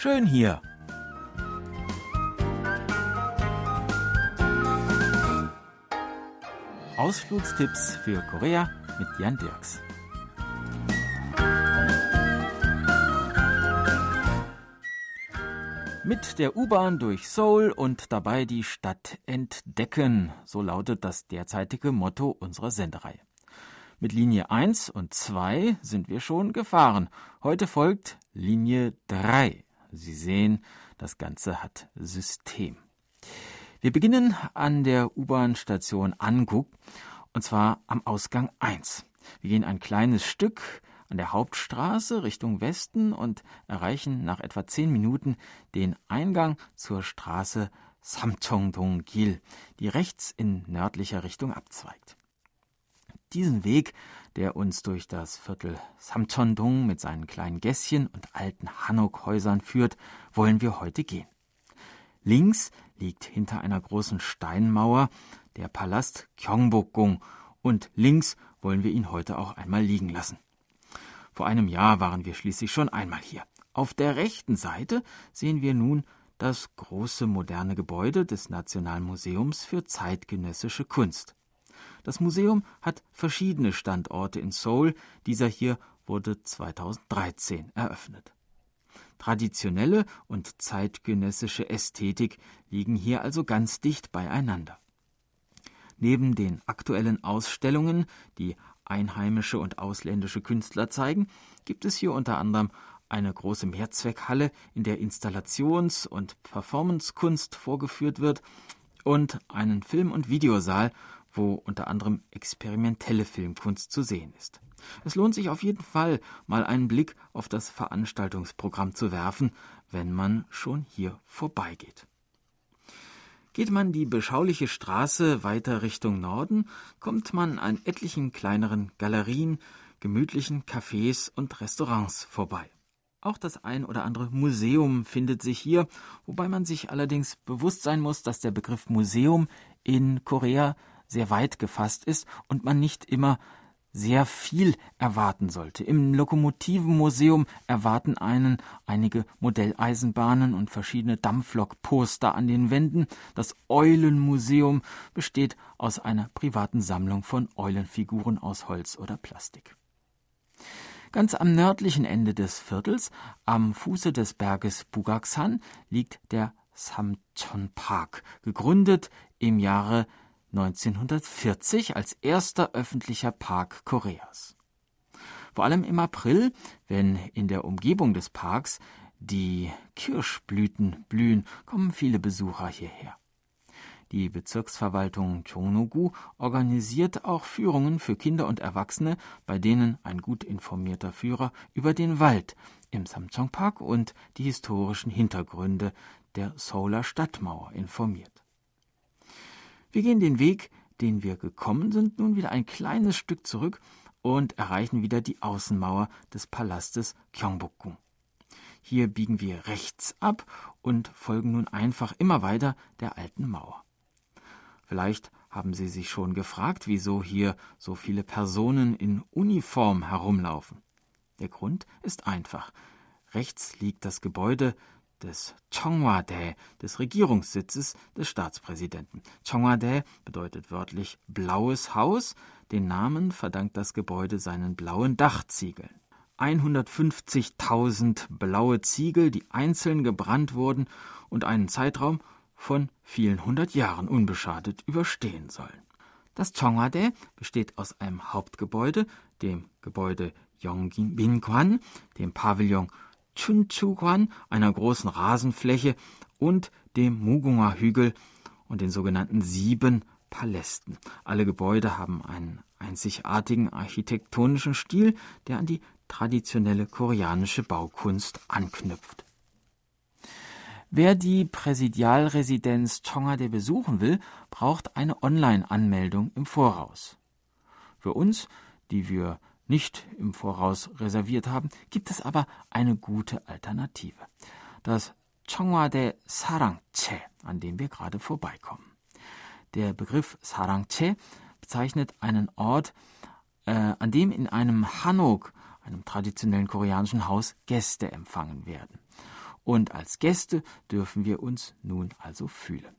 Schön hier. Ausflugstipps für Korea mit Jan Dirks. Mit der U-Bahn durch Seoul und dabei die Stadt entdecken, so lautet das derzeitige Motto unserer Sendereihe. Mit Linie 1 und 2 sind wir schon gefahren. Heute folgt Linie 3. Sie sehen, das Ganze hat System. Wir beginnen an der U-Bahn-Station Anguk und zwar am Ausgang 1. Wir gehen ein kleines Stück an der Hauptstraße Richtung Westen und erreichen nach etwa zehn Minuten den Eingang zur Straße Samcheongdong-gil, die rechts in nördlicher Richtung abzweigt. Diesen Weg, der uns durch das Viertel Samcheondong mit seinen kleinen Gässchen und alten Hanok-Häusern führt, wollen wir heute gehen. Links liegt hinter einer großen Steinmauer der Palast Gyeongbokgung und links wollen wir ihn heute auch einmal liegen lassen. Vor einem Jahr waren wir schließlich schon einmal hier. Auf der rechten Seite sehen wir nun das große moderne Gebäude des Nationalmuseums für zeitgenössische Kunst. Das Museum hat verschiedene Standorte in Seoul, dieser hier wurde 2013 eröffnet. Traditionelle und zeitgenössische Ästhetik liegen hier also ganz dicht beieinander. Neben den aktuellen Ausstellungen, die einheimische und ausländische Künstler zeigen, gibt es hier unter anderem eine große Mehrzweckhalle, in der Installations- und Performancekunst vorgeführt wird und einen Film- und Videosaal, wo unter anderem experimentelle Filmkunst zu sehen ist. Es lohnt sich auf jeden Fall, mal einen Blick auf das Veranstaltungsprogramm zu werfen, wenn man schon hier vorbeigeht. Geht man die beschauliche Straße weiter Richtung Norden, kommt man an etlichen kleineren Galerien, gemütlichen Cafés und Restaurants vorbei. Auch das ein oder andere Museum findet sich hier, wobei man sich allerdings bewusst sein muss, dass der Begriff Museum in Korea sehr weit gefasst ist und man nicht immer sehr viel erwarten sollte. Im Lokomotivenmuseum erwarten einen einige Modelleisenbahnen und verschiedene Dampflokposter an den Wänden. Das Eulenmuseum besteht aus einer privaten Sammlung von Eulenfiguren aus Holz oder Plastik. Ganz am nördlichen Ende des Viertels, am Fuße des Berges Bugaksan, liegt der Samcheon Park, gegründet im Jahre 1940 als erster öffentlicher Park Koreas. Vor allem im April, wenn in der Umgebung des Parks die Kirschblüten blühen, kommen viele Besucher hierher. Die Bezirksverwaltung Chongnogu organisiert auch Führungen für Kinder und Erwachsene, bei denen ein gut informierter Führer über den Wald im Samcheong Park und die historischen Hintergründe der Seouler Stadtmauer informiert. Wir gehen den Weg, den wir gekommen sind, nun wieder ein kleines Stück zurück und erreichen wieder die Außenmauer des Palastes Gyeongbokgung. Hier biegen wir rechts ab und folgen nun einfach immer weiter der alten Mauer. Vielleicht haben Sie sich schon gefragt, wieso hier so viele Personen in Uniform herumlaufen. Der Grund ist einfach. Rechts liegt das Gebäude des Chongwa-dae, des Regierungssitzes des Staatspräsidenten. Chongwa-dae bedeutet wörtlich blaues Haus. Den Namen verdankt das Gebäude seinen blauen Dachziegeln. 150.000 blaue Ziegel, die einzeln gebrannt wurden und einen Zeitraum von vielen hundert Jahren unbeschadet überstehen sollen. Das Chongwa-dae besteht aus einem Hauptgebäude, dem Gebäude Yongbin-kwan, dem Pavillon Chunchuguan, einer großen Rasenfläche, und dem Mugunga Hügel und den sogenannten sieben Palästen. Alle Gebäude haben einen einzigartigen architektonischen Stil, der an die traditionelle koreanische Baukunst anknüpft. Wer die Präsidialresidenz Chongade besuchen will, braucht eine Online-Anmeldung im Voraus. Für uns, die wir nicht im Voraus reserviert haben, gibt es aber eine gute Alternative. Das Chongwade Sarangche, an dem wir gerade vorbeikommen. Der Begriff Sarangche bezeichnet einen Ort, äh, an dem in einem Hanok, einem traditionellen koreanischen Haus, Gäste empfangen werden. und als Gäste dürfen wir uns nun also fühlen.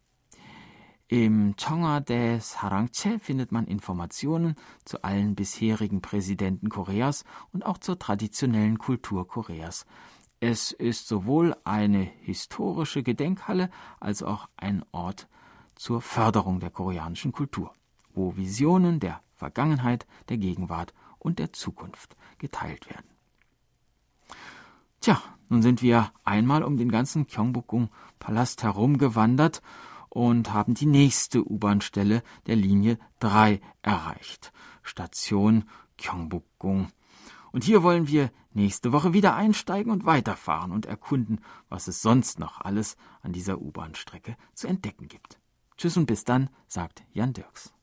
Im Chongade Sarangche findet man Informationen zu allen bisherigen Präsidenten Koreas und auch zur traditionellen Kultur Koreas. Es ist sowohl eine historische Gedenkhalle als auch ein Ort zur Förderung der koreanischen Kultur, wo Visionen der Vergangenheit, der Gegenwart und der Zukunft geteilt werden. Tja, nun sind wir einmal um den ganzen Gyeongbokgung-Palast herumgewandert und haben die nächste U-Bahn-Stelle der Linie 3 erreicht. Station Gyeongbokgung. Und hier wollen wir nächste Woche wieder einsteigen und weiterfahren und erkunden, was es sonst noch alles an dieser U-Bahn-Strecke zu entdecken gibt. Tschüss und bis dann, sagt Jan Dirks.